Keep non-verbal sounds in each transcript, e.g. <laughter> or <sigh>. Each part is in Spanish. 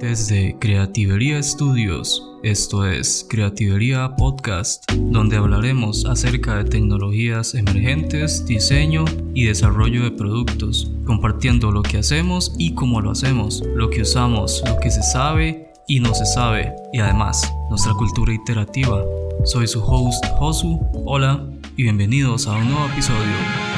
Desde Creativería Studios, esto es Creativería Podcast, donde hablaremos acerca de tecnologías emergentes, diseño y desarrollo de productos, compartiendo lo que hacemos y cómo lo hacemos, lo que usamos, lo que se sabe y no se sabe, y además nuestra cultura iterativa. Soy su host Josu, hola y bienvenidos a un nuevo episodio.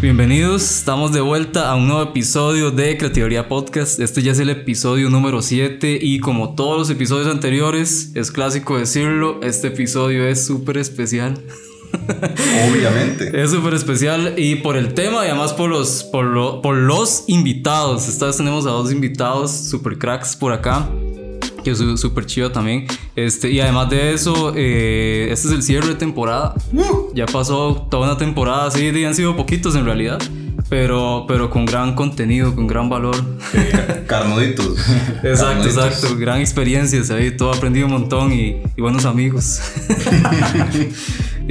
Bienvenidos, estamos de vuelta a un nuevo episodio de Creatividad Podcast. Este ya es el episodio número 7 y como todos los episodios anteriores, es clásico decirlo, este episodio es súper especial. <laughs> Obviamente. es súper especial y por el tema y además por los, por, por los invitados. Esta vez tenemos a dos invitados super cracks por acá que es súper chido también. Este, y además de eso, eh, este es el cierre de temporada. Uh. Ya pasó toda una temporada, sí, han sido poquitos en realidad. Pero, pero con gran contenido, con gran valor. <laughs> carnuditos. exacto, exacto. Gran experiencias ahí, todo aprendido un montón y, buenos amigos. <laughs>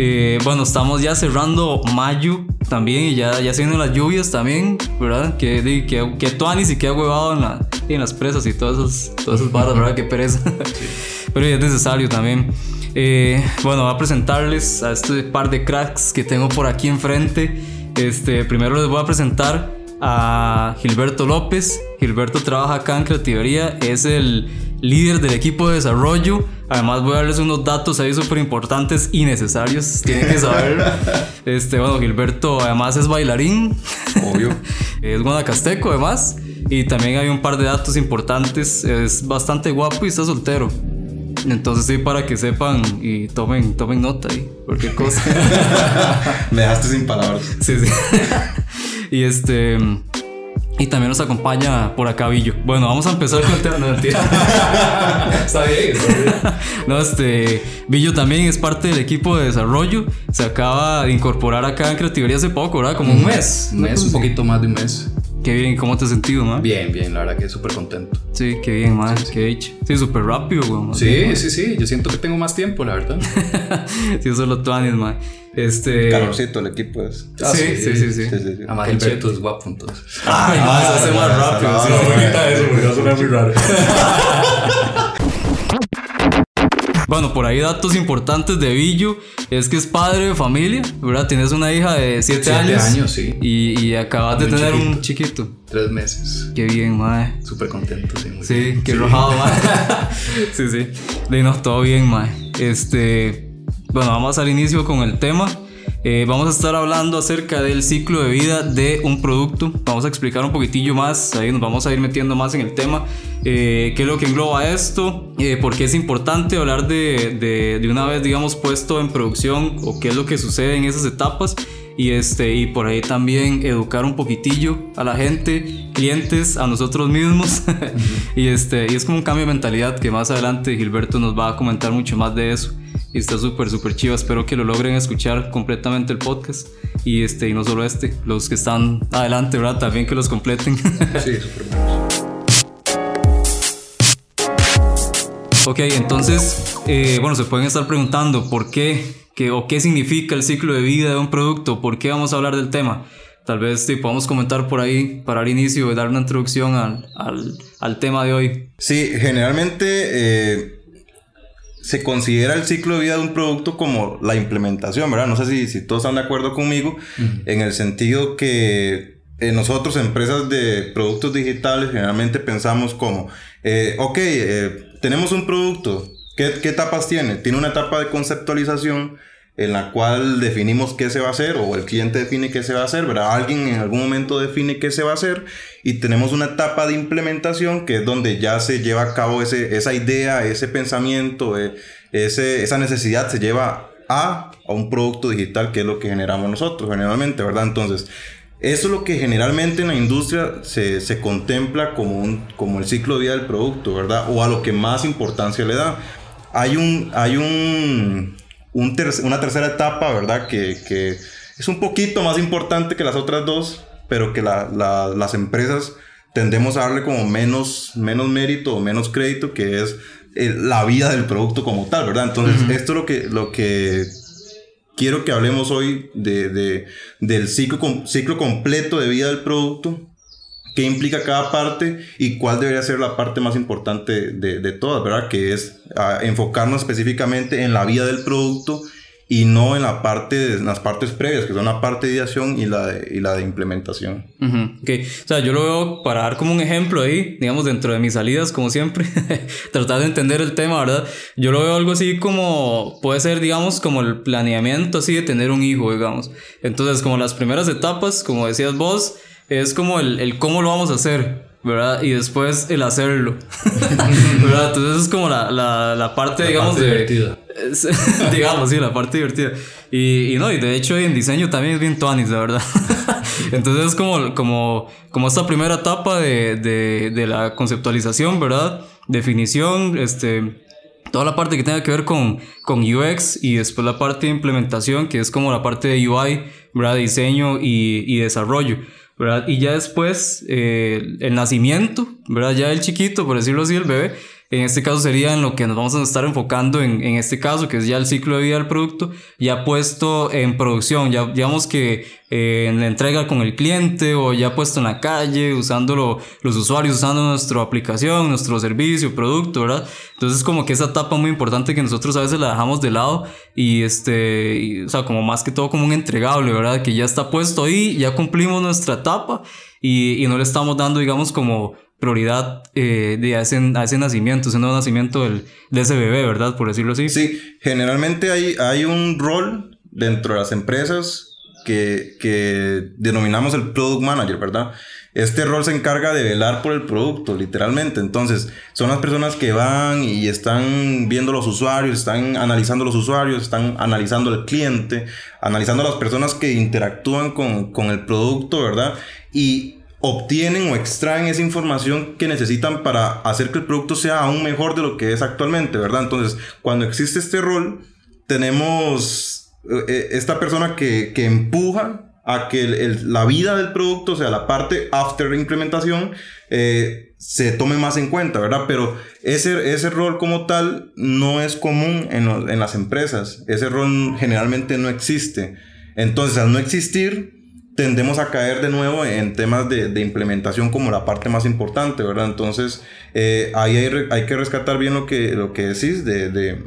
Eh, bueno, estamos ya cerrando mayo también y ya, ya se vienen las lluvias también, ¿verdad? Que, que, que tuanis y que huevado en, la, en las presas y todas esas, todas esas barras, ¿verdad? Qué pereza. Pero es necesario también. Eh, bueno, voy a presentarles a este par de cracks que tengo por aquí enfrente. Este, primero les voy a presentar a Gilberto López. Gilberto trabaja acá en Creativería, es el líder del equipo de desarrollo. Además voy a darles unos datos ahí súper importantes y necesarios, tienen que saber. <laughs> este, bueno, Gilberto además es bailarín. Obvio. <laughs> es guanacasteco además. Y también hay un par de datos importantes. Es bastante guapo y está soltero. Entonces sí, para que sepan y tomen, tomen nota ahí, cualquier cosa. <laughs> Me dejaste sin palabras. Sí, sí. <laughs> y este... Y también nos acompaña por acá Villo. Bueno, vamos a empezar con el tema. No, <laughs> está bien, está bien. No, este. Villo también es parte del equipo de desarrollo. Se acaba de incorporar acá en Creatividad hace poco, ¿verdad? Como un mes. Un mes, un poquito más de un mes. Qué bien, ¿cómo te has sentido, man? Bien, bien, la verdad que súper contento. Sí, qué bien, man, qué dicho. Sí, súper rápido, güey. Sí, sí, sí, yo siento que tengo más tiempo, la verdad. <laughs> sí, eso es lo tuanis, man. Este. Calorcito el equipo es. Ah, sí, sí, sí, sí. sí, sí, Además, Gilberto es guapo, entonces. Ay, no, se hace más rápido. Sí, no, eso, porque va a sonar muy raro. <laughs> Bueno, por ahí datos importantes de Villo es que es padre de familia, ¿verdad? Tienes una hija de 7 años. años, sí. Y, y acabas de tener un chiquito. Tres meses. Qué bien, mae. Súper contento, sí. sí, qué rojado, mae. <laughs> <laughs> sí, sí. Dinos todo bien, mae. Este. Bueno, vamos al inicio con el tema. Eh, vamos a estar hablando acerca del ciclo de vida de un producto. Vamos a explicar un poquitillo más, ahí nos vamos a ir metiendo más en el tema. Eh, qué es lo que engloba esto, eh, por qué es importante hablar de, de, de, una vez, digamos, puesto en producción o qué es lo que sucede en esas etapas. Y, este, y por ahí también educar un poquitillo a la gente, clientes, a nosotros mismos. <laughs> y, este, y es como un cambio de mentalidad que más adelante Gilberto nos va a comentar mucho más de eso y está súper, súper chido. Espero que lo logren escuchar completamente el podcast. Y, este, y no solo este, los que están adelante, ¿verdad? También que los completen. <laughs> sí, súper Ok, entonces, eh, bueno, se pueden estar preguntando por qué, qué, o qué significa el ciclo de vida de un producto, por qué vamos a hablar del tema. Tal vez sí, podamos comentar por ahí para el inicio y dar una introducción al, al, al tema de hoy. Sí, generalmente eh, se considera el ciclo de vida de un producto como la implementación, ¿verdad? No sé si, si todos están de acuerdo conmigo, en el sentido que eh, nosotros, empresas de productos digitales, generalmente pensamos como, eh, ok, eh, tenemos un producto, ¿qué, ¿qué etapas tiene? Tiene una etapa de conceptualización, en la cual definimos qué se va a hacer o el cliente define qué se va a hacer, ¿verdad? Alguien en algún momento define qué se va a hacer y tenemos una etapa de implementación que es donde ya se lleva a cabo ese, esa idea, ese pensamiento, eh, ese, esa necesidad se lleva a, a un producto digital que es lo que generamos nosotros generalmente, ¿verdad? Entonces, eso es lo que generalmente en la industria se, se contempla como, un, como el ciclo de vida del producto, ¿verdad? O a lo que más importancia le da. Hay un, hay un, una tercera etapa, ¿verdad? Que, es un poquito más importante que las otras dos, pero que las empresas tendemos a darle como menos, menos mérito o menos crédito, que es eh, la vida del producto como tal, ¿verdad? Entonces, esto es lo que, lo que quiero que hablemos hoy de, de- del ciclo, com- ciclo completo de vida del producto, qué implica cada parte y cuál debería ser la parte más importante de, de todas, ¿verdad? Que es ah, enfocarnos específicamente en la vida del producto y no en la parte, en las partes previas, que son la parte de ideación y la de, y la de implementación. Ujú, ok. O sea, yo lo veo para dar como un ejemplo ahí, digamos, dentro de mis salidas, como siempre, <laughs> tratar de entender el tema, ¿verdad? Yo lo veo algo así como, puede ser, digamos, como el planeamiento así de tener un hijo, digamos. Entonces, como las primeras etapas, como decías vos, es como el, el cómo lo vamos a hacer, ¿verdad? Y después el hacerlo, <laughs> ¿verdad? Entonces es como la, la, la parte, digamos, parte de... divertida. Es- <laughs> digamos, sí, la parte divertida. Y, y no, y de hecho en diseño también es bien tuanis, la verdad. <laughs> Entonces es como, como, como esta primera etapa de, de, de la conceptualización, ¿verdad? Definición, este, toda la parte que tenga que ver con, con UX y después la parte de implementación, que es como la parte de UI, ¿verdad? Diseño y, y desarrollo. ¿Verdad? Y ya después eh, el nacimiento, ¿verdad? Ya el chiquito, por decirlo así, el bebé, en este caso sería en lo que nos vamos a estar enfocando en, en este caso, que es ya el ciclo de vida del producto, ya puesto en producción, ya digamos que eh, en la entrega con el cliente o ya puesto en la calle, usándolo los usuarios, usando nuestra aplicación, nuestro servicio, producto, ¿verdad? Entonces como que esa etapa muy importante que nosotros a veces la dejamos de lado y este, o sea, como más que todo como un entregable, ¿verdad? Que ya está puesto ahí, ya cumplimos nuestra etapa y, y no le estamos dando, digamos, como prioridad eh, de ese, a ese nacimiento, ese nuevo nacimiento del, de ese bebé, ¿verdad? Por decirlo así. Sí, generalmente hay, hay un rol dentro de las empresas que, que denominamos el product manager, ¿verdad? Este rol se encarga de velar por el producto, literalmente. Entonces, son las personas que van y están viendo los usuarios, están analizando los usuarios, están analizando el cliente, analizando las personas que interactúan con, con el producto, ¿verdad? Y obtienen o extraen esa información que necesitan para hacer que el producto sea aún mejor de lo que es actualmente, ¿verdad? Entonces, cuando existe este rol, tenemos eh, esta persona que, que empuja a que la vida del producto, o sea, la parte after implementación, eh, se tome más en cuenta, ¿verdad? Pero ese, ese rol como tal no es común en, en las empresas. Ese rol generalmente no existe. Entonces, al no existir, tendemos a caer de nuevo en temas de, de implementación como la parte más importante, ¿verdad? Entonces, eh, ahí hay, hay que rescatar bien lo que, lo que decís de, de,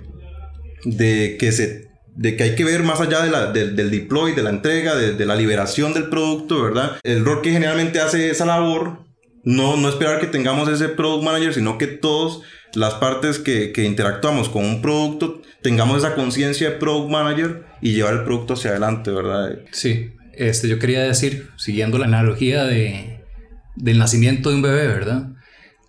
de que se de que hay que ver más allá de la- del- deploy, de la entrega, de la liberación del producto, ¿verdad? El rol que generalmente hace esa labor, no, no esperar que tengamos ese product manager, sino que todas las partes que, que interactuamos con un producto tengamos esa conciencia de product manager y llevar el producto hacia adelante, ¿verdad? Sí, este, yo quería decir, siguiendo la analogía de, del nacimiento de un bebé, ¿verdad?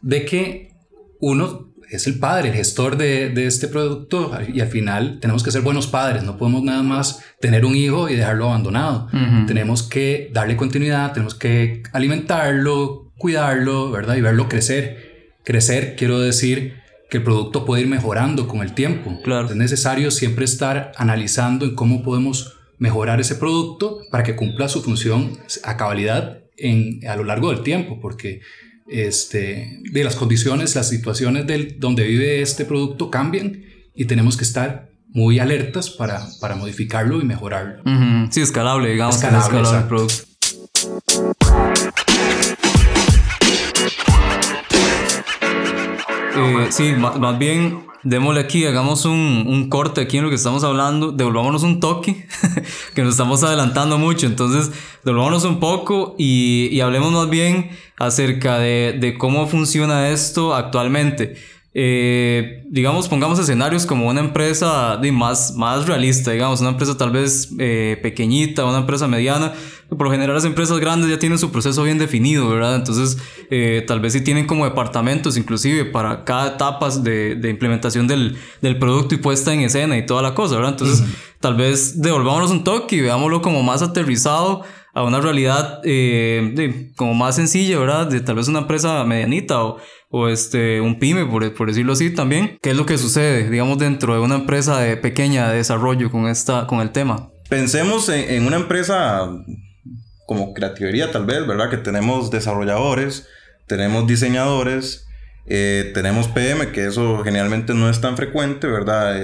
De que uno es el padre, el gestor de, de este producto y al final tenemos que ser buenos padres, no podemos nada más tener un hijo y dejarlo abandonado. Tenemos que darle continuidad, tenemos que alimentarlo, cuidarlo, ¿verdad? Y verlo crecer. Crecer, quiero decir que el producto puede ir mejorando con el tiempo. Claro. Es necesario siempre estar analizando en cómo podemos mejorar ese producto para que cumpla su función a cabalidad en, a lo largo del tiempo, porque este, de las condiciones, las situaciones del, donde vive este producto cambian y tenemos que estar muy alertas para, para modificarlo y mejorarlo. Sí, escalable, digamos. que es Escalable, el producto. Eh, sí, ma- más bien, démosle aquí, hagamos un, un corte aquí en lo que estamos hablando, devolvámonos un toque, <laughs> que nos estamos adelantando mucho, entonces devolvámonos un poco y, y hablemos más bien acerca de, de cómo funciona esto actualmente. Eh, digamos, pongamos escenarios como una empresa de más, más realista, digamos, una empresa tal vez eh, pequeñita, una empresa mediana. Por lo general las empresas grandes ya tienen su proceso bien definido, ¿verdad? Entonces, eh, tal vez sí tienen como departamentos inclusive para cada etapa de, de implementación del, del producto y puesta en escena y toda la cosa, ¿verdad? Entonces, tal vez devolvámonos un toque y veámoslo como más aterrizado a una realidad eh, de- como más sencilla, ¿verdad? De tal vez una empresa medianita o, o este, un pyme, por, por decirlo así también. ¿Qué es lo que sucede, digamos, dentro de una empresa de pequeña de desarrollo con, esta, con el tema? Pensemos en, en una empresa como creativería tal vez, ¿verdad? Que tenemos desarrolladores, tenemos diseñadores, eh, tenemos PM, que eso generalmente no es tan frecuente, ¿verdad?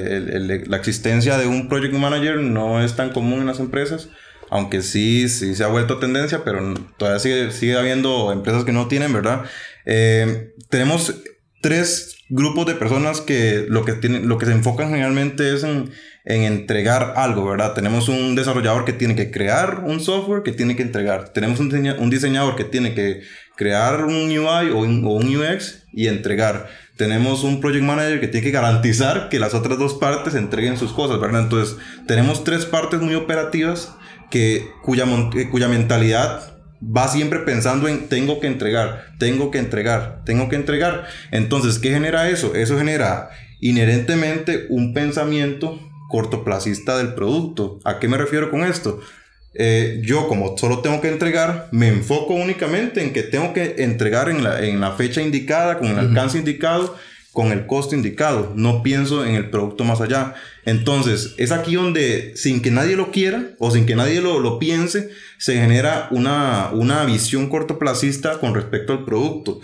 la existencia de un project manager no es tan común en las empresas, aunque sí, sí se ha vuelto tendencia, pero todavía sigue, sigue habiendo empresas que no tienen, ¿verdad? Eh, tenemos tres grupos de personas que lo que, tienen, lo que se enfocan generalmente es en, en, entregar algo, ¿verdad? Tenemos un desarrollador que tiene que crear un software que tiene que entregar. Tenemos un, diseñador que tiene que crear un UI o un, o un UX y entregar. Tenemos un project manager que tiene que garantizar que las otras dos partes entreguen sus cosas, ¿verdad? Entonces, tenemos tres partes muy operativas que, cuya, cuya mentalidad va siempre pensando en tengo que entregar, tengo que entregar, tengo que entregar. Entonces, ¿qué genera eso? Eso genera inherentemente un pensamiento cortoplacista del producto. ¿A qué me refiero con esto? Eh, yo como solo tengo que entregar, me enfoco únicamente en que tengo que entregar en la, en la fecha indicada, con el alcance indicado con el costo indicado, no pienso en el producto más allá. Entonces, es aquí donde, sin que nadie lo quiera o sin que nadie lo, lo piense, se genera una, una visión cortoplacista con respecto al producto.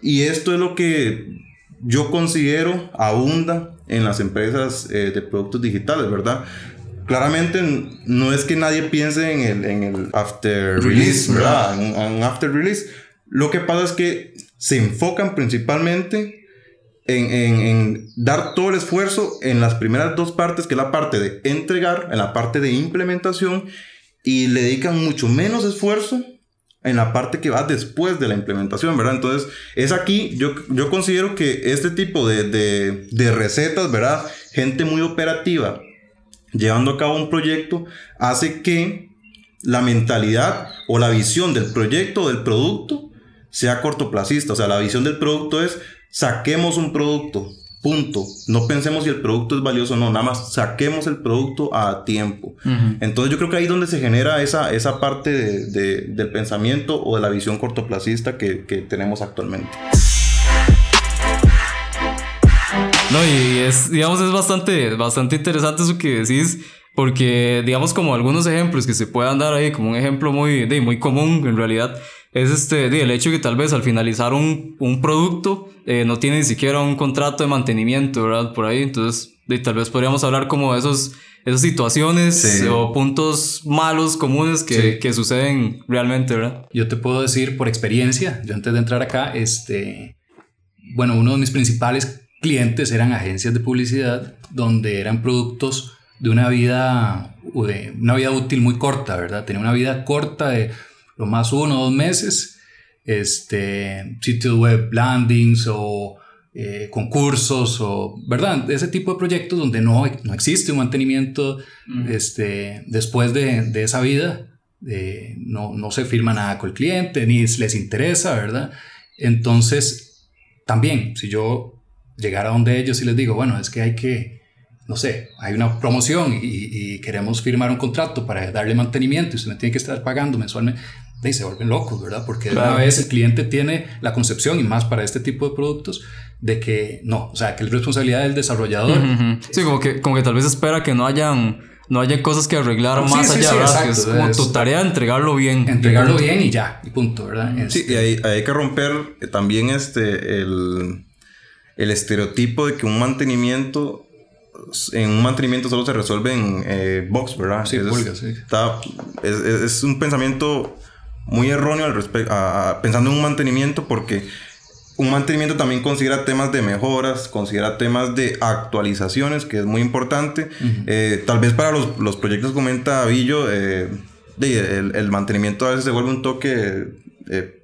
Y esto es lo que yo considero abunda en las empresas eh, de productos digitales, ¿verdad? Claramente no es que nadie piense en el, en el after release, ¿verdad? en after release. Lo que pasa es que se enfocan principalmente en, dar todo el esfuerzo en las primeras dos partes, que es la parte de entregar, en la parte de implementación, y le dedican mucho menos esfuerzo en la parte que va después de la implementación, ¿verdad? Entonces, es aquí, yo, yo considero que este tipo de, de, de recetas, ¿verdad? Gente muy operativa, llevando a cabo un proyecto, hace que la mentalidad o la visión del proyecto o del producto sea cortoplacista. O sea, la visión del producto es saquemos un producto, punto. No pensemos si el producto es valioso o no, nada más saquemos el producto a tiempo. Entonces yo creo que ahí es donde se genera esa, esa parte de, del pensamiento o de la visión cortoplacista que, que tenemos actualmente. No, y es, digamos, es bastante, bastante interesante eso que decís, porque, digamos, como algunos ejemplos que se puedan dar ahí, como un ejemplo muy, de, muy común en realidad, es este, el hecho que tal vez al finalizar un, un producto eh, no tiene ni siquiera un contrato de mantenimiento, ¿verdad? Por ahí, entonces de, tal vez podríamos hablar como de esos, esas situaciones o puntos malos comunes que, que, suceden realmente, ¿verdad? Yo te puedo decir por experiencia, yo antes de entrar acá, este, bueno, uno de mis principales clientes eran agencias de publicidad donde eran productos de una vida, de una vida útil muy corta, ¿verdad? Tenía una vida corta de lo más uno o dos meses, este, sitios web landings o eh, concursos o, ¿verdad? Ese tipo de proyectos donde no, no existe un mantenimiento este, después de, de esa vida, no, no se firma nada con el cliente, ni les interesa, ¿verdad? Entonces, también, si yo llegara a donde ellos y les digo, bueno, es que hay que, no sé, hay una promoción y, y, queremos firmar un contrato para darle mantenimiento y usted me tiene que estar pagando mensualmente y se vuelven locos, ¿verdad? Porque una vez el cliente tiene la concepción, y más para este tipo de productos, de que no, o sea, que es responsabilidad del desarrollador. Sí, como que, como que tal vez espera que no hayan, no haya cosas que arreglar más allá, ¿verdad? Que es como tu tarea entregarlo bien. Entregarlo bien y ya, y punto, ¿verdad? Sí, y hay, hay que romper eh, también este, el, el estereotipo de que un mantenimiento en un mantenimiento solo se resuelve en eh, box, ¿verdad? Sí, es, sí. Está, es, es, un pensamiento muy erróneo al respecto, pensando en un mantenimiento porque un mantenimiento también considera temas de mejoras, considera temas de actualizaciones, que es muy importante. Eh, tal vez para los, los proyectos, comenta Villo, eh, el, el, mantenimiento a veces se vuelve un toque eh,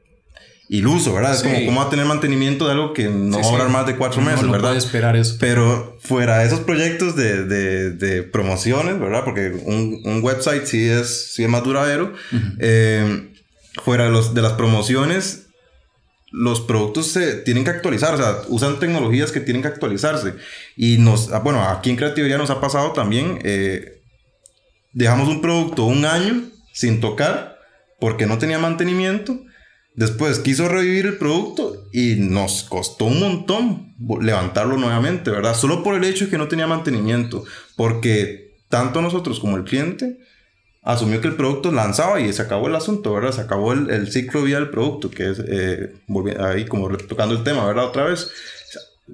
iluso, ¿verdad? Es como cómo va a tener mantenimiento de algo que no va a durar más de cuatro meses, no, no ¿verdad? esperar eso. Pero fuera de esos proyectos de, de, de promociones, ¿verdad? Porque un, un, website sí es, sí es más duradero fuera de, los, de las promociones, los productos se tienen que actualizar, o sea, usan tecnologías que tienen que actualizarse. Y nos, ah, bueno, aquí en Creatividad nos ha pasado también, eh, dejamos un producto un año sin tocar porque no tenía mantenimiento. Después quiso revivir el producto y nos costó un montón levantarlo nuevamente, ¿verdad? Solo por el hecho de que no tenía mantenimiento. Porque tanto nosotros como el cliente asumió que el producto lanzaba y se acabó el asunto, ¿verdad? Se acabó el, ciclo de vida del producto, que es, eh, ahí como tocando el tema, ¿verdad? Otra vez,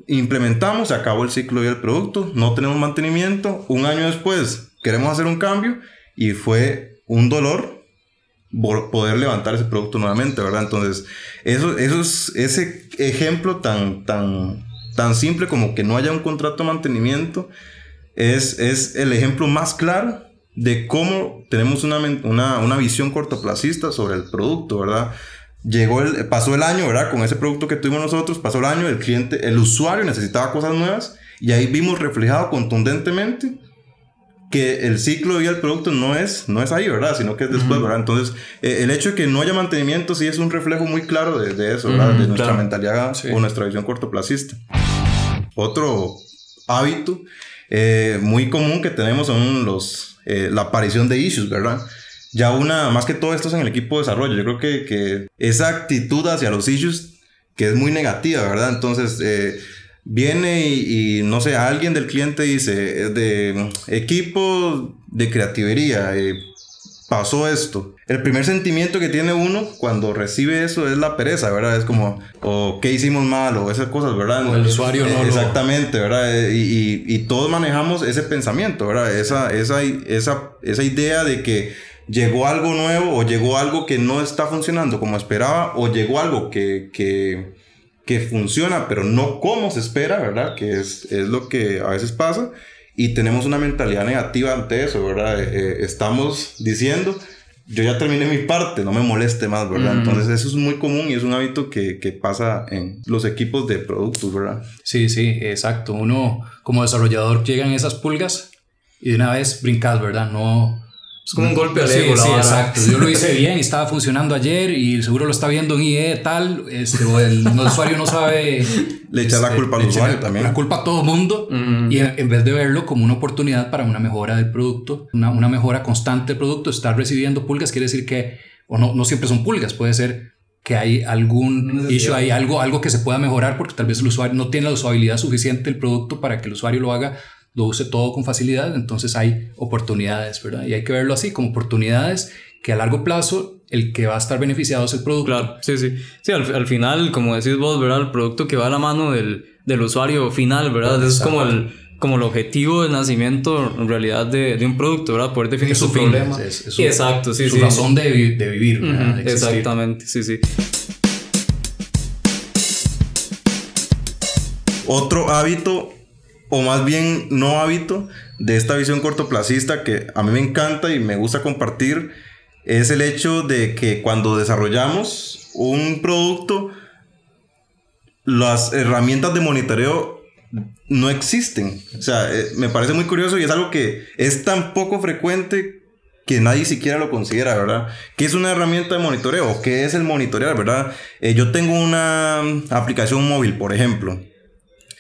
implementamos, se acabó el ciclo de vida del producto, no tenemos mantenimiento, un año después queremos hacer un cambio y fue un dolor poder levantar ese producto nuevamente, ¿verdad? Entonces, eso, eso es ese ejemplo tan, tan, tan simple como que no haya un contrato de mantenimiento, es, es el ejemplo más claro de cómo tenemos una, una, una visión cortoplacista sobre el producto, ¿verdad? Llegó el, pasó el año, ¿verdad? Con ese producto que tuvimos nosotros, pasó el año, el cliente, el usuario necesitaba cosas nuevas y ahí vimos reflejado contundentemente que el ciclo de vida del producto no es, no es ahí, ¿verdad? Sino que es después, ¿verdad? Entonces, eh, el hecho de que no haya mantenimiento sí es un reflejo muy claro de, eso, ¿verdad? de nuestra mentalidad o nuestra visión cortoplacista. Otro hábito eh, muy común que tenemos son los, eh, la aparición de issues, ¿verdad? Ya una, más que todo esto es en el equipo de desarrollo. Yo creo que, que esa actitud hacia los issues, que es muy negativa, ¿verdad? Entonces, viene y, no sé, alguien del cliente dice, de equipo de creativería, eh, pasó esto. El primer sentimiento que tiene uno cuando recibe eso es la pereza, ¿verdad? Es como, o qué hicimos mal, o esas cosas, ¿verdad? el usuario no. Exactamente, ¿verdad? Y, y, todos manejamos ese pensamiento, ¿verdad? Esa, esa, esa, esa idea de que llegó algo nuevo o llegó algo que no está funcionando como esperaba o llegó algo que, que que funciona, pero no como se espera, ¿verdad? Que es, es lo que a veces pasa. Y tenemos una mentalidad negativa ante eso, ¿verdad? Eh, eh, estamos diciendo, yo ya terminé mi parte, no me moleste más, ¿verdad? Entonces eso es muy común y es un hábito que, que, pasa en los equipos de productos, ¿verdad? Sí, sí, exacto. Uno como desarrollador llegan esas pulgas y de una vez brincas, ¿verdad? No, es como un golpe al ego, sí, exacto. Yo lo hice <laughs> bien y estaba funcionando ayer y seguro lo está viendo en IE tal. Este, o el, usuario no sabe. Le echa la este, culpa al usuario también. La culpa a todo mundo. Y en, vez de verlo como una oportunidad para una mejora del producto, una, una mejora constante del producto, estar recibiendo pulgas quiere decir que, o no, no siempre son pulgas, puede ser que hay algún issue, hay algo, algo que se pueda mejorar porque tal vez el usuario no tiene la usabilidad suficiente del producto para que el usuario lo haga lo use todo con facilidad, entonces hay oportunidades, ¿verdad? Y hay que verlo así, como oportunidades que a largo plazo el que va a estar beneficiado es el producto. Claro, sí, sí. Sí, al, final, como decís vos, ¿verdad? El producto que va a la mano del, del usuario final, ¿verdad? es como el, como el objetivo de nacimiento en realidad de, de un producto, ¿verdad? Poder definir su, problema. Exacto, sí, su razón de, de vivir, exactamente, sí, sí. Otro hábito o más bien no hábito de esta visión cortoplacista que a mí me encanta y me gusta compartir es el hecho de que cuando desarrollamos un producto las herramientas de monitoreo no existen. O sea, eh, me parece muy curioso y es algo que es tan poco frecuente que nadie siquiera lo considera, ¿verdad? ¿Qué es una herramienta de monitoreo? ¿Qué es el monitorear, verdad? Eh, yo tengo una aplicación móvil, por ejemplo,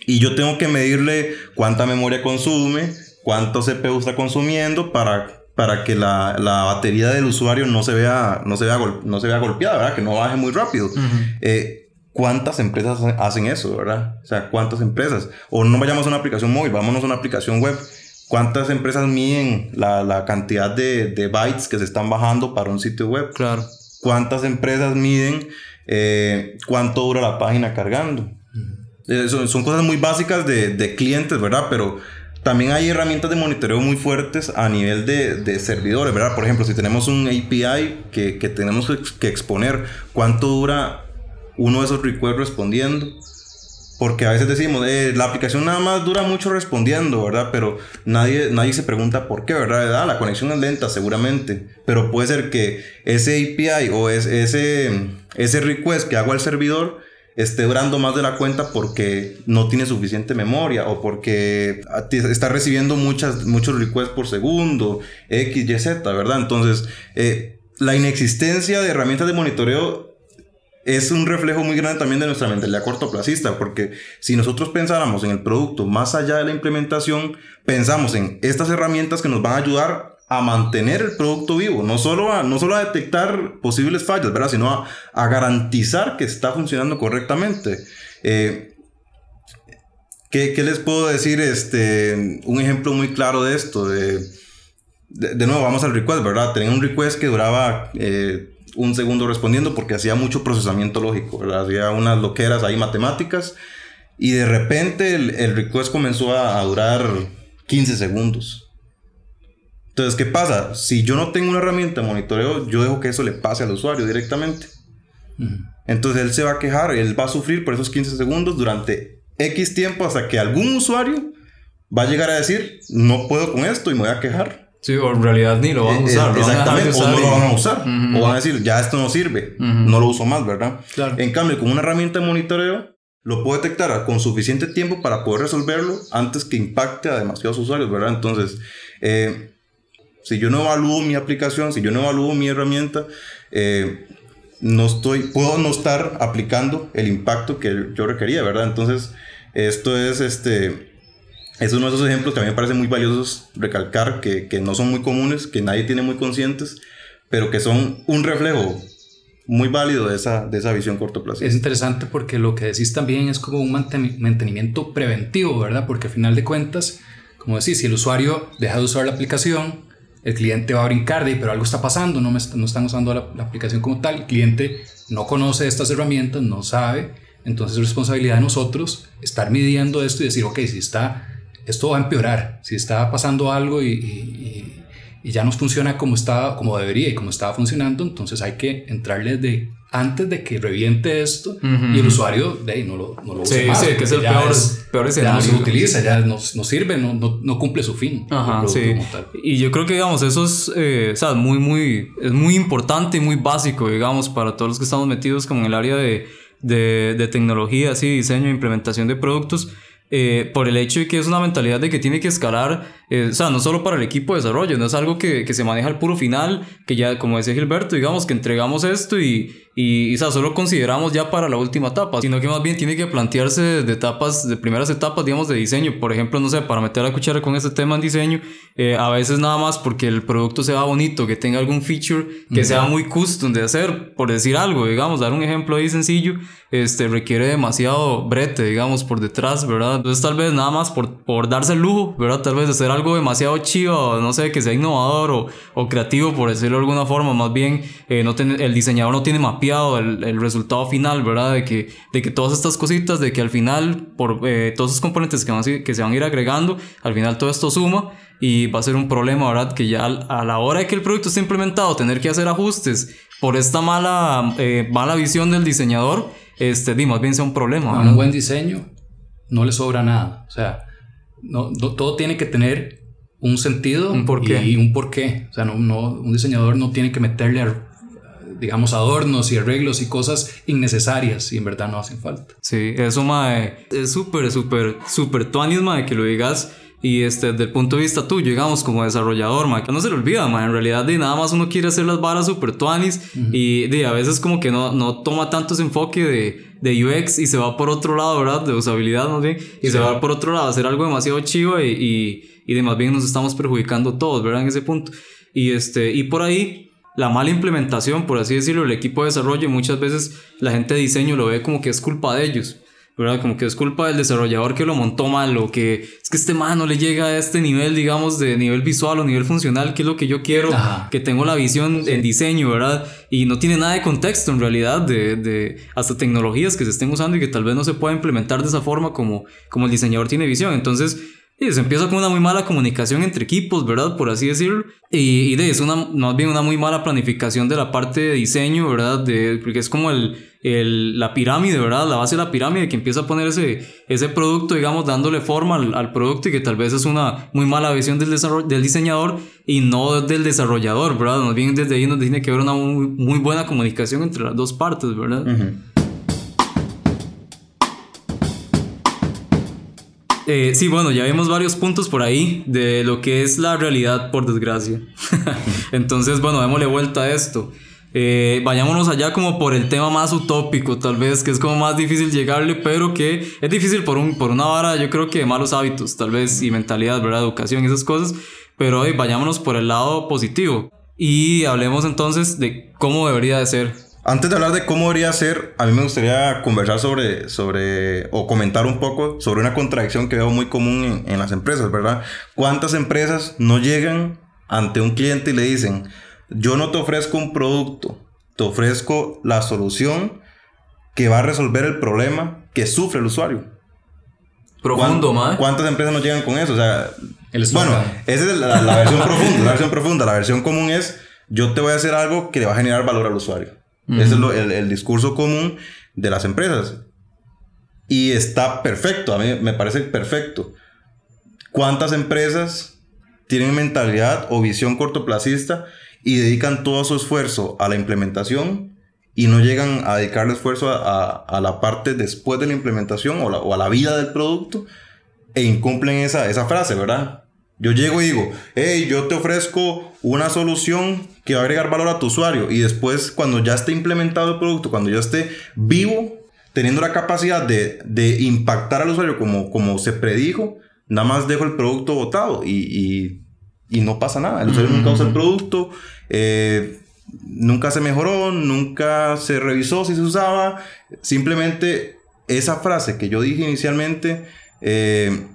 y yo tengo que medirle cuánta memoria consume, cuánto CPU está consumiendo para, para que la, la batería del usuario no se vea, no se vea, no se vea golpeada, ¿verdad? Que no baje muy rápido. Eh, ¿Cuántas empresas hacen eso, verdad? O sea, ¿cuántas empresas? O no vayamos a una aplicación móvil, vámonos a una aplicación web. ¿Cuántas empresas miden la, la cantidad de, de, bytes que se están bajando para un sitio web? Claro. ¿Cuántas empresas miden eh, cuánto dura la página cargando? Eh, son, cosas muy básicas de, clientes, ¿verdad? Pero también hay herramientas de monitoreo muy fuertes a nivel de, servidores, ¿verdad? Por ejemplo, si tenemos un API que, tenemos que exponer, ¿cuánto dura uno de esos requests respondiendo? Porque a veces decimos, eh, la aplicación nada más dura mucho respondiendo, ¿verdad? Pero nadie, nadie se pregunta por qué, ¿verdad? Ah, la conexión es lenta, seguramente. Pero puede ser que ese API o ese, ese request que hago al servidor esté durando más de la cuenta porque no tiene suficiente memoria o porque está recibiendo muchas, muchos requests por segundo, X, Y, Z, ¿verdad? Entonces, eh, la inexistencia de herramientas de monitoreo es un reflejo muy grande también de nuestra mentalidad cortoplacista, porque si nosotros pensáramos en el producto más allá de la implementación, pensamos en estas herramientas que nos van a ayudar a mantener el producto vivo, no solo a, no solo a detectar posibles fallas, ¿verdad? sino a, garantizar que está funcionando correctamente. Eh, ¿qué, les puedo decir? Este, un ejemplo muy claro de esto, de de, nuevo, vamos al request, ¿verdad? Tenía un request que duraba eh, un segundo respondiendo porque hacía mucho procesamiento lógico, ¿verdad? Hacía unas loqueras ahí matemáticas y de repente el, request comenzó a, durar 15 segundos. Entonces, ¿qué pasa? Si yo no tengo una herramienta de monitoreo, yo dejo que eso le pase al usuario directamente. Entonces él se va a quejar, él va a sufrir por esos 15 segundos durante X tiempo hasta que algún usuario va a llegar a decir, no puedo con esto y me voy a quejar. Sí, o en realidad ni lo van a eh, usar. exactamente, o no lo van a usar. O van a decir, ya esto no sirve, no lo uso más, ¿verdad? En cambio, con una herramienta de monitoreo, lo puedo detectar con suficiente tiempo para poder resolverlo antes que impacte a demasiados usuarios, ¿verdad? Entonces, eh, si yo no evalúo mi aplicación, si yo no evalúo mi herramienta, eh, no estoy, puedo no estar aplicando el impacto que yo requería, ¿verdad? Entonces, esto es este es uno de esos ejemplos que a mí me parece muy valiosos recalcar, que, que no son muy comunes, que nadie tiene muy conscientes, pero que son un reflejo muy válido de esa, de esa visión cortoplacista. Es interesante porque lo que decís también es como un mantenimiento preventivo, ¿verdad? Porque al final de cuentas, como decís, si el usuario deja de usar la aplicación, el cliente va a brincar de, pero algo está pasando, no, me, no están usando la, aplicación como tal, el cliente no conoce estas herramientas, no sabe, entonces es responsabilidad de nosotros estar midiendo esto y decir, ok, si está esto va a empeorar. Si está pasando algo y, ya no funciona como, estaba, como debería y como estaba funcionando, entonces hay que entrarle de antes de que reviente esto y el usuario de ahí no lo, no lo sí, Sí, que es el peor, peor escenario. Ya no se utiliza, ya no, no sirve, no, no, cumple su fin. Ajá, sí. Y yo creo que, digamos, eso es, eh, o sea, muy, muy, es muy importante y muy básico, digamos, para todos los que estamos metidos como en el área de, de, de tecnología, así, diseño implementación de productos eh, por el hecho de que es una mentalidad de que tiene que escalar, eh, o sea, no solo para el equipo de desarrollo, no es algo que, que, se maneja al puro final, que ya, como decía Gilberto, digamos que entregamos esto y, y, o sea, solo consideramos ya para la última etapa, sino que más bien tiene que plantearse de etapas, de primeras etapas, digamos, de diseño. Por ejemplo, no sé, para meter la cuchara con este tema en diseño, eh, a veces nada más porque el producto sea bonito, que tenga algún feature que sea muy custom de hacer, por decir algo, digamos, dar un ejemplo ahí sencillo, este, requiere demasiado brete, digamos, por detrás, ¿verdad? Entonces tal vez nada más por, por darse el lujo, ¿verdad? Tal vez hacer algo demasiado chido, no sé, que sea innovador o, o creativo, por decirlo de alguna forma, más bien eh, no el diseñador no tiene mapeado el, el, resultado final, ¿verdad? De que, de que todas estas cositas, de que al final, por eh, todos esos componentes que, van, que se van a ir agregando, al final todo esto suma y va a ser un problema, ¿verdad? Que ya a la hora de que el producto esté implementado, tener que hacer ajustes por esta mala, eh, mala visión del diseñador, este, di, más bien sea un problema. un buen diseño no le sobra nada. O sea, no, todo tiene que tener un sentido ¿Un y un porqué. O sea, no, no, un diseñador no tiene que meterle, digamos, adornos y arreglos y cosas innecesarias y en verdad no hacen falta. Sí, eso, mae, es súper, súper, súper tuanis, mae, que lo digas y este, desde el punto de vista tuyo, digamos, como desarrollador, man, que no se le olvida, man, en realidad de nada más uno quiere hacer las varas super tuanis y de, a veces como que no, no toma tanto ese enfoque de, de UX y se va por otro lado, ¿verdad? De usabilidad más bien, y se va por otro lado a hacer algo demasiado chivo y, y, y de más bien nos estamos perjudicando todos, ¿verdad? En ese punto. Y, este, y por ahí la mala implementación, por así decirlo, el equipo de desarrollo, muchas veces la gente de diseño lo ve como que es culpa de ellos. ¿verdad? Como que es culpa del desarrollador que lo montó mal o que es que este man no le llega a este nivel, digamos, de nivel visual o nivel funcional, que es lo que yo quiero, que tengo la visión en diseño, ¿verdad? Y no tiene nada de contexto en realidad de, de, hasta tecnologías que se estén usando y que tal vez no se pueda implementar de esa forma como, como el diseñador tiene visión. Entonces, y se empieza con una muy mala comunicación entre equipos, ¿verdad? Por así decirlo. Y, y de, es una, más bien una muy mala planificación de la parte de diseño, ¿verdad? De, porque es como el, el, la pirámide, ¿verdad? La base de la pirámide que empieza a poner ese, ese producto, digamos, dándole forma al, al, producto y que tal vez es una muy mala visión del, del diseñador y no del desarrollador, ¿verdad? Más bien desde ahí nos tiene que haber una muy, muy buena comunicación entre las dos partes, ¿verdad? Eh, sí, bueno, ya vimos varios puntos por ahí de lo que es la realidad, por desgracia. <laughs> Entonces, bueno, démosle vuelta a esto. Eh, vayámonos allá como por el tema más utópico, tal vez, que es como más difícil llegarle, pero que es difícil por, un, por una vara, yo creo que de malos hábitos, tal vez, y mentalidad, ¿verdad? Educación, esas cosas. Pero hoy vayámonos por el lado positivo. Y hablemos entonces de cómo debería de ser antes de hablar de cómo debería ser, a mí me gustaría conversar sobre, sobre o comentar un poco sobre una contradicción que veo muy común en, en las empresas, ¿verdad? ¿Cuántas empresas no llegan ante un cliente y le dicen, yo no te ofrezco un producto, te ofrezco la solución que va a resolver el problema que sufre el usuario. Profundo, ¿Cuán- mae. ¿Cuántas empresas no llegan con eso? O sea, El bueno, esa es la, la versión profunda. La versión profunda. La versión común es: yo te voy a hacer algo que le va a generar valor al usuario. Ese es lo- el, el discurso común de las empresas. Y está perfecto. A mí me parece perfecto. ¿Cuántas empresas tienen mentalidad o visión cortoplacista y dedican todo su esfuerzo a la implementación y no llegan a dedicarle esfuerzo a, a- a la parte después de la implementación o, la- o a la vida del producto e incumplen esa, esa frase, ¿verdad? Yo llego y digo, hey, yo te ofrezco una solución que va a agregar valor a tu usuario y después cuando ya esté implementado el producto, cuando ya esté vivo, teniendo la capacidad de, de impactar al usuario como, como se predijo, nada más dejo el producto botado y, y- y no pasa nada. El usuario nunca usa el producto, eh, nunca se mejoró, nunca se revisó si se usaba. Simplemente esa frase que yo dije inicialmente eh,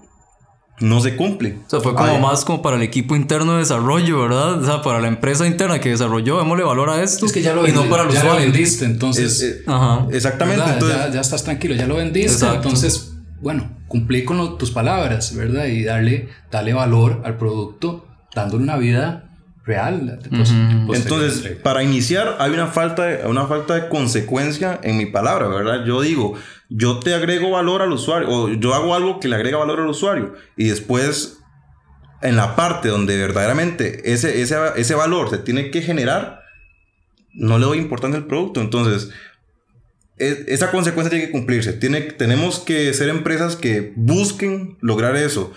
no se cumple. O sea, fue como Ay, más como para el equipo interno de desarrollo, ¿verdad? O sea, para la empresa interna que desarrolló, démosle valor a esto. Es que ya lo, y no para el ya lo vendiste, entonces. es- Ajá. exactamente. ya, ya estás tranquilo, ya lo vendiste. Exacto. Entonces, bueno, cumplir con lo- tus palabras, ¿verdad? Y darle, darle valor al producto, dándole una vida real. Entonces, para iniciar, hay una falta, de, una falta de consecuencia en mi palabra, ¿verdad? Yo digo, yo te agrego valor al usuario, o yo hago algo que le agrega valor al usuario, y después, en la parte donde verdaderamente ese, ese, ese valor se tiene que generar, no le doy importancia al producto. Entonces, e- esa consecuencia tiene que cumplirse. Tiene, tenemos que ser empresas que busquen lograr eso.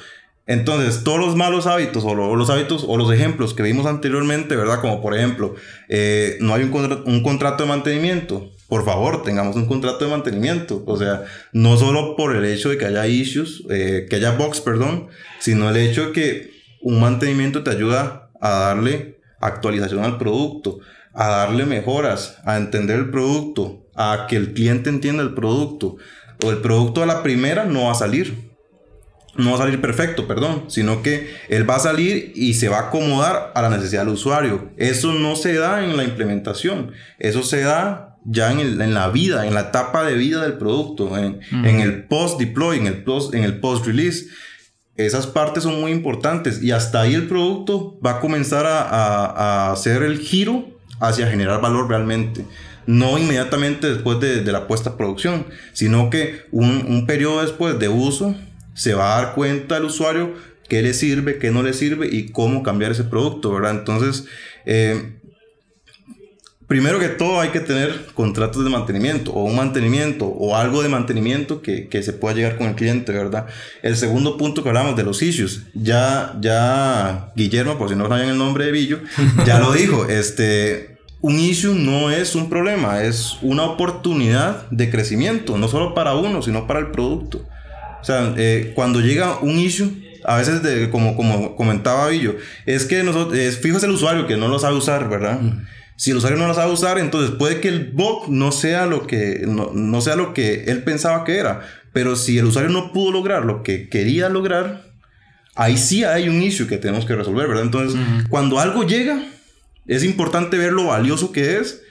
Entonces, todos los malos hábitos o lo- los hábitos o los ejemplos que vimos anteriormente, ¿verdad? Como por ejemplo, eh, no hay un, un contrato de mantenimiento. Por favor, tengamos un contrato de mantenimiento. O sea, no solo por el hecho de que haya issues, eh, que haya bugs, perdón, sino el hecho de que un mantenimiento te ayuda a darle actualización al producto, a darle mejoras, a entender el producto, a que el cliente entienda el producto. O el producto a la primera no va a salir no va a salir perfecto, perdón, sino que él va a salir y se va a acomodar a la necesidad del usuario. Eso no se da en la implementación, eso se da ya en, el- en la vida, en la etapa de vida del producto, en, en el post-deploy, en el post- en el post-release. Esas partes son muy importantes y hasta ahí el producto va a comenzar a, a- a hacer el giro hacia generar valor realmente. No inmediatamente después de, de la puesta a producción, sino que un, un periodo después de uso se va a dar cuenta el usuario qué le sirve, qué no le sirve y cómo cambiar ese producto, ¿verdad? Entonces, eh, primero que todo hay que tener contratos de mantenimiento o un mantenimiento o algo de mantenimiento que, que se pueda llegar con el cliente, ¿verdad? El segundo punto que hablamos de los issues, ya, ya Guillermo, por si no saben el nombre de Billo, <laughs> ya lo dijo, este, un issue no es un problema, es una oportunidad de crecimiento, no solo para uno, sino para el producto. O sea, eh, cuando llega un issue, a veces, de, como, como comentaba Billo, es que nosotros, es, fijo es el usuario que no lo sabe usar, ¿verdad? Si el usuario no lo sabe usar, entonces puede que el bug no sea lo que, no, no sea lo que él pensaba que era. Pero si el usuario no pudo lograr lo que quería lograr, ahí sí hay un issue que tenemos que resolver, ¿verdad? Entonces, cuando algo llega, es importante ver lo valioso que es,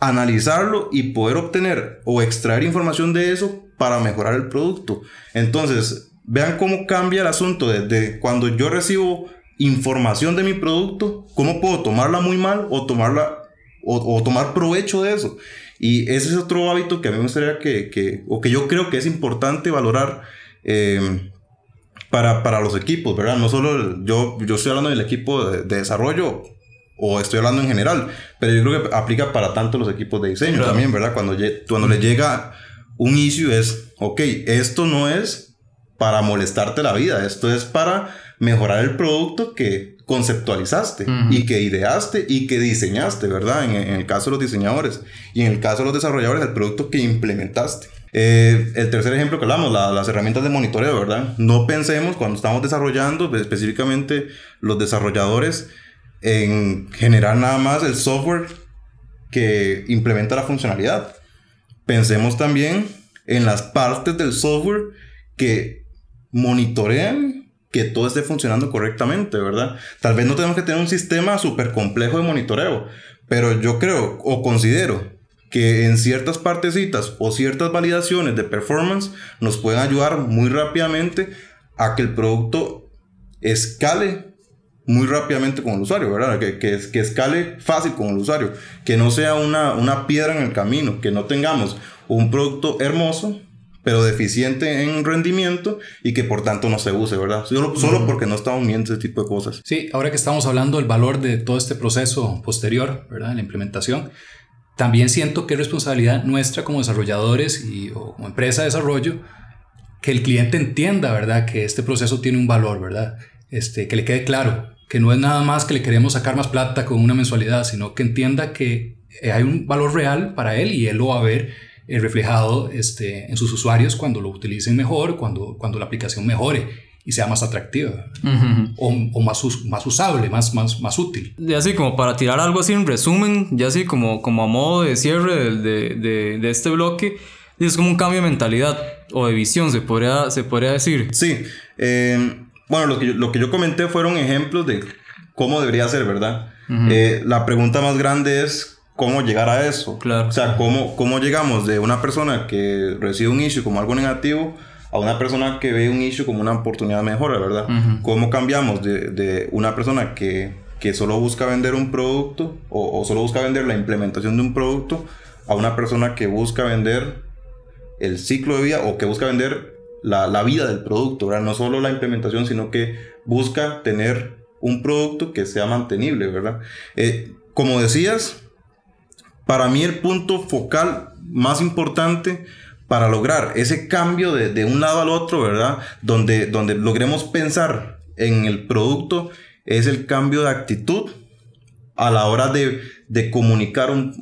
analizarlo y poder obtener o extraer información de eso para mejorar el producto. Entonces, vean cómo cambia el asunto desde cuando yo recibo información de mi producto, cómo puedo tomarla muy mal o tomarla o, o tomar provecho de eso. Y ese es otro hábito que a mí me gustaría que, que o que yo creo que es importante valorar eh, para, para los equipos, ¿verdad? No solo el- yo, yo estoy hablando del equipo de, de desarrollo o estoy hablando en general, pero yo creo que aplica para tanto los equipos de diseño Claro. también, ¿verdad? Cuando, cuando le llega un issue es, ok, esto no es para molestarte la vida, esto es para mejorar el producto que conceptualizaste y que ideaste y que diseñaste, ¿verdad? En, en el caso de los diseñadores y en el caso de los desarrolladores, el producto que implementaste. Eh, el tercer ejemplo que hablamos, la- las herramientas de monitoreo, ¿verdad? No pensemos cuando estamos desarrollando, pues, específicamente los desarrolladores, en generar nada más el software que implementa la funcionalidad. Pensemos también en las partes del software que monitorean que todo esté funcionando correctamente, ¿verdad? Tal vez no tenemos que tener un sistema súper complejo de monitoreo, pero yo creo o considero que en ciertas partecitas o ciertas validaciones de performance nos pueden ayudar muy rápidamente a que el producto escale muy rápidamente con el usuario, ¿verdad? Que, que, que escale fácil con el usuario, que no sea una, una piedra en el camino, que no tengamos un producto hermoso, pero deficiente en rendimiento y que por tanto no se use, ¿verdad? Solo, solo porque no estamos viendo ese tipo de cosas. Sí, ahora que estamos hablando del valor de todo este proceso posterior, ¿verdad? La implementación, también siento que es responsabilidad nuestra como desarrolladores y o como empresa de desarrollo que el cliente entienda, ¿verdad? Que este proceso tiene un valor, ¿verdad? Este, que le quede claro, que no es nada más que le queremos sacar más plata con una mensualidad, sino que entienda que hay un valor real para él y él lo va a ver eh, reflejado este, en sus usuarios cuando lo utilicen mejor, cuando, cuando la aplicación mejore y sea más atractiva o, o, más, más usable, más, más, más útil. Y así como para tirar algo así en resumen, ya así como, como a modo de cierre de, de, de, este bloque, es como un cambio de mentalidad o de visión, se podría, se podría decir. Sí, eh, bueno, lo que, yo, lo que yo comenté fueron ejemplos de cómo debería ser, ¿verdad? Uh -huh. eh, la pregunta más grande es cómo llegar a eso. Claro. O sea, cómo, cómo llegamos de una persona que recibe un issue como algo negativo a una persona que ve un issue como una oportunidad de mejora, ¿verdad? Uh -huh. ¿Cómo cambiamos de, de, una persona que, que solo busca vender un producto o, o, solo busca vender la implementación de un producto a una persona que busca vender el ciclo de vida o que busca vender la, la vida del producto, ¿verdad? No solo la implementación, sino que busca tener un producto que sea mantenible, ¿verdad? Eh, como decías, para mí el punto focal más importante para lograr ese cambio de, de, un lado al otro, ¿verdad? Donde, donde logremos pensar en el producto es el cambio de actitud a la hora de, de comunicar un,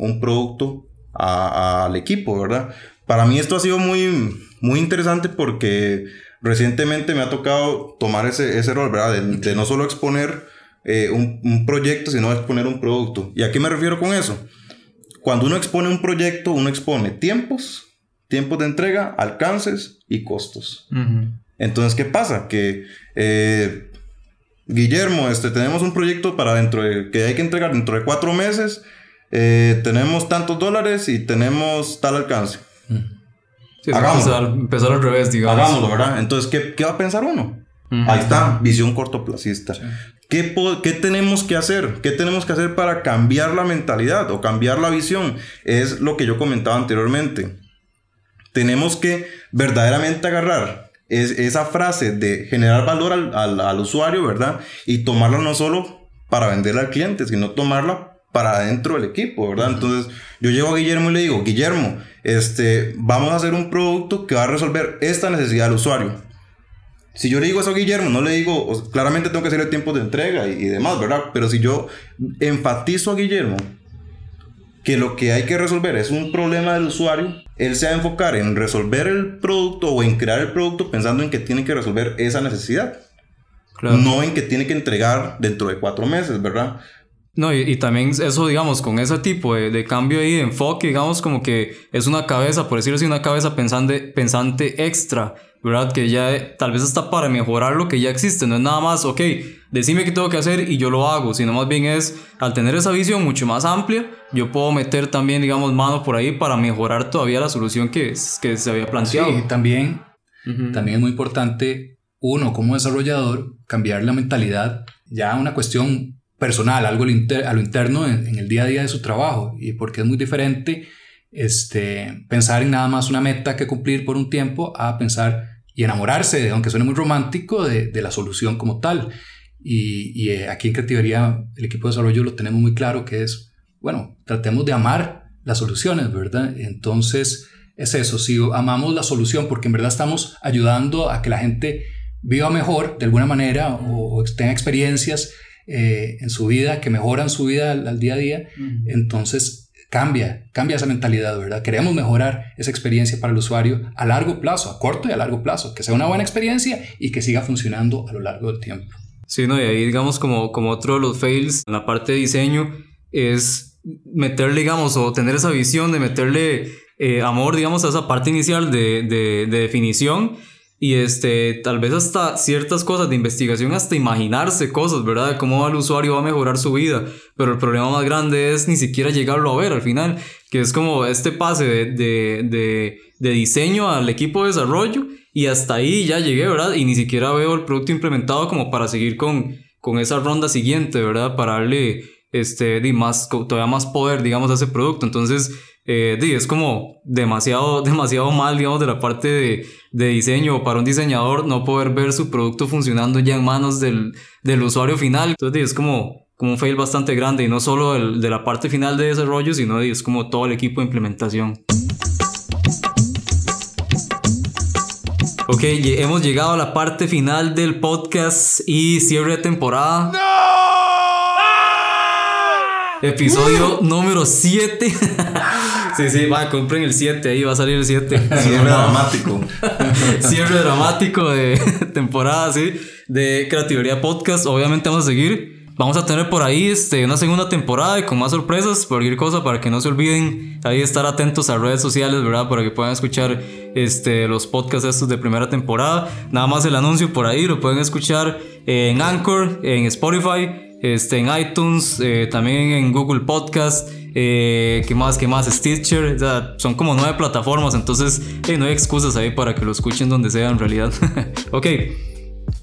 un, producto al equipo, ¿verdad? Para mí esto ha sido muy, muy interesante porque recientemente me ha tocado tomar ese, ese rol, ¿verdad? De, de no solo exponer eh, un, un, proyecto, sino exponer un producto. ¿Y a qué me refiero con eso? Cuando uno expone un proyecto, uno expone tiempos, tiempos de entrega, alcances y costos. Uh -huh. Entonces, ¿qué pasa? Que eh, Guillermo, este, tenemos un proyecto para dentro de, que hay que entregar dentro de cuatro meses. Eh, tenemos tantos dólares y tenemos tal alcance. Sí, Hagámoslo. Empezar, empezar, al revés, digamos. Hagámoslo, ¿verdad? Entonces, ¿qué, qué va a pensar uno? Uh -huh. Ahí está, visión cortoplacista. Sí. ¿Qué, ¿Qué, tenemos que hacer? ¿Qué tenemos que hacer para cambiar la mentalidad o cambiar la visión? Es lo que yo comentaba anteriormente. Tenemos que verdaderamente agarrar es, esa frase de generar valor al, al, al, usuario, ¿verdad? Y tomarla no solo para venderla al cliente, sino tomarla para dentro del equipo, ¿verdad? Entonces yo llego a Guillermo y le digo, Guillermo, este, vamos a hacer un producto que va a resolver esta necesidad del usuario si yo le digo eso a Guillermo, no le digo, claramente tengo que hacer el tiempo de entrega y, y, demás, ¿verdad? Pero si yo enfatizo a Guillermo que lo que hay que resolver es un problema del usuario, él se va a enfocar en resolver el producto o en crear el producto pensando en que tiene que resolver esa necesidad. Claro. No en que tiene que entregar dentro de cuatro meses, ¿verdad? No, y, y, también eso, digamos, con ese tipo de, de, cambio ahí de enfoque, digamos, como que es una cabeza, por decirlo así, una cabeza pensante, pensante extra ¿verdad? Que ya tal vez está para mejorar lo que ya existe, no es nada más, ok, decime qué tengo que hacer y yo lo hago, sino más bien es, al tener esa visión mucho más amplia, yo puedo meter también, digamos, mano por ahí para mejorar todavía la solución que, que se había planteado. Sí, también, uh -huh. también es muy importante, uno como desarrollador, cambiar la mentalidad, ya una cuestión personal, algo a lo, interno en, el día a día de su trabajo, y porque es muy diferente este, pensar en nada más una meta que cumplir por un tiempo a pensar y enamorarse, aunque suene muy romántico, de, de la solución como tal. Y, y, eh, aquí en Creativería, el equipo de desarrollo lo tenemos muy claro que es, bueno, tratemos de amar las soluciones, ¿verdad? Entonces, es eso, si amamos la solución porque en verdad estamos ayudando a que la gente viva mejor de alguna manera o, o tenga experiencias eh, en su vida que mejoran su vida al, al día a día, uh -huh. entonces cambia, cambia esa mentalidad, ¿verdad? Queremos mejorar esa experiencia para el usuario a largo plazo, a corto y a largo plazo, que sea una buena experiencia y que siga funcionando a lo largo del tiempo. Sí, no, y ahí digamos como, como otro de los fails en la parte de diseño es meterle, digamos, o tener esa visión de meterle eh, amor, digamos, a esa parte inicial de, de, de definición y este, tal vez hasta ciertas cosas de investigación, hasta imaginarse cosas, ¿verdad? Cómo el usuario va a mejorar su vida. Pero el problema más grande es ni siquiera llegarlo a ver al final, que es como este pase de, de, de, de diseño al equipo de desarrollo y hasta ahí ya llegué, ¿verdad? Y ni siquiera veo el producto implementado como para seguir con, con esa ronda siguiente, ¿verdad? Para darle este, más, todavía más poder, digamos, a ese producto. Entonces, eh, es como demasiado, <laughs> demasiado mal, digamos, de la parte de, de, diseño para un diseñador no poder ver su producto funcionando ya en manos del, del usuario final. Entonces, es como, como un fail bastante grande y no solo el, de la parte final de desarrollo, sino es como todo el equipo de implementación. Ok, hemos llegado a la parte final del podcast y cierre de temporada. Episodio número 7. <laughs> sí, sí, va, compren el 7, ahí va a salir el 7. <laughs> Cierre dramático. <laughs> Cierre dramático de temporada, sí. De Creatividad Podcast. Obviamente vamos a seguir. Vamos a tener por ahí este, una segunda temporada y con más sorpresas, cualquier cosa, para que no se olviden ahí estar atentos a redes sociales, ¿verdad? Para que puedan escuchar este, los podcasts estos de primera temporada. Nada más el anuncio por ahí, lo pueden escuchar en Anchor, en Spotify este, en iTunes, eh, también en Google Podcast, eh, ¿qué más? ¿Qué más? Stitcher, son como nueve plataformas, entonces no hay excusas ahí para que lo escuchen donde sea en realidad. <laughs> ok,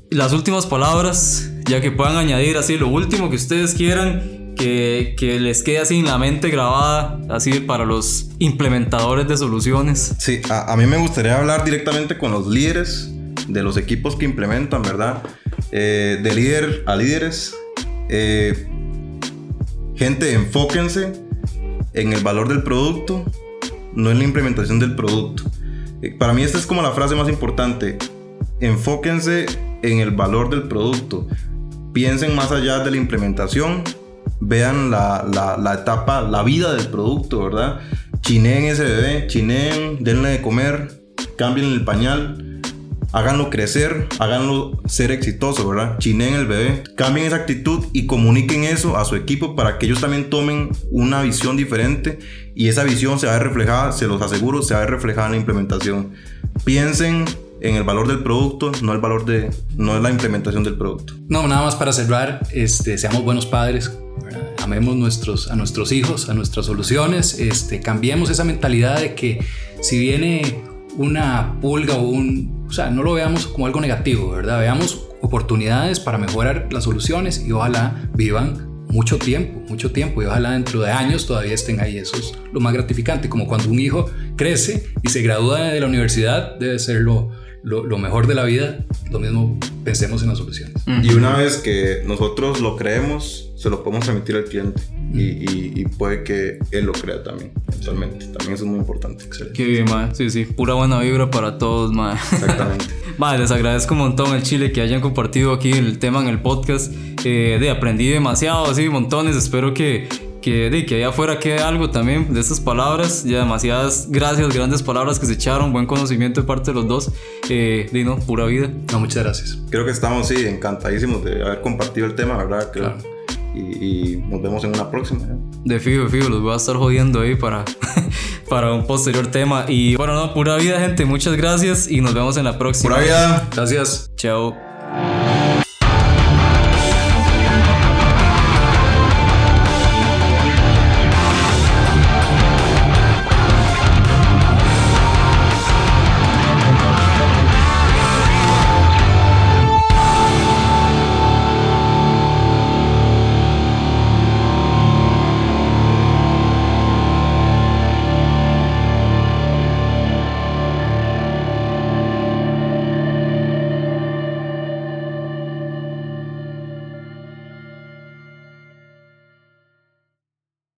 las últimas palabras, ya que puedan añadir así lo último que ustedes quieran, que, que, les quede así en la mente grabada, así para los implementadores de soluciones. Sí, a, a mí me gustaría hablar directamente con los líderes de los equipos que implementan, ¿verdad? Eh, de líder a líderes eh, gente, enfóquense en el valor del producto, no en la implementación del producto. Eh, para mí esta es como la frase más importante. Enfóquense en el valor del producto. Piensen más allá de la implementación. Vean la, la etapa, la vida del producto, ¿verdad? Chineen ese bebé, chineen, denle de comer, cambien el pañal háganlo crecer, háganlo ser exitoso, ¿verdad? Chinen el bebé, cambien esa actitud y comuniquen eso a su equipo para que ellos también tomen una visión diferente y esa visión se va a ver reflejada, se los aseguro, se va a ver reflejada en la implementación. Piensen en el valor del producto, no el valor de, no la implementación del producto. No, nada más para cerrar, este, seamos buenos padres, amemos nuestros, a nuestros hijos, a nuestras soluciones, este, cambiemos esa mentalidad de que si viene una pulga o un... O sea, no lo veamos como algo negativo, ¿verdad? Veamos oportunidades para mejorar las soluciones y ojalá vivan mucho tiempo, mucho tiempo y ojalá dentro de años todavía estén ahí. Eso es lo más gratificante, como cuando un hijo crece y se gradúa de la universidad, debe ser lo, lo, mejor de la vida, lo mismo pensemos en las soluciones. Y una vez que nosotros lo creemos, se lo podemos transmitir al cliente y, y, puede que él lo crea también, eventualmente. También eso es muy importante. Excelente. Qué bien, ma. Sí, sí, pura buena vibra para todos, ma. Exactamente. <laughs> ma, les agradezco un montón el Chile que hayan compartido aquí el tema en el podcast. Eh, de aprendí demasiado, así, montones. Espero que que, de, que allá afuera quede algo también de estas palabras. Ya demasiadas gracias, grandes palabras que se echaron, buen conocimiento de parte de los dos. Eh, Dino, pura vida. No, muchas gracias. Creo que estamos, sí, encantadísimos de haber compartido el tema, ¿verdad? Claro. Y, nos vemos en una próxima. ¿eh? De fijo, de fijo, los voy a estar jodiendo ahí para, <laughs> para un posterior tema. Y bueno, no, pura vida, gente. Muchas gracias y nos vemos en la próxima. Pura vida. Gracias. Chao.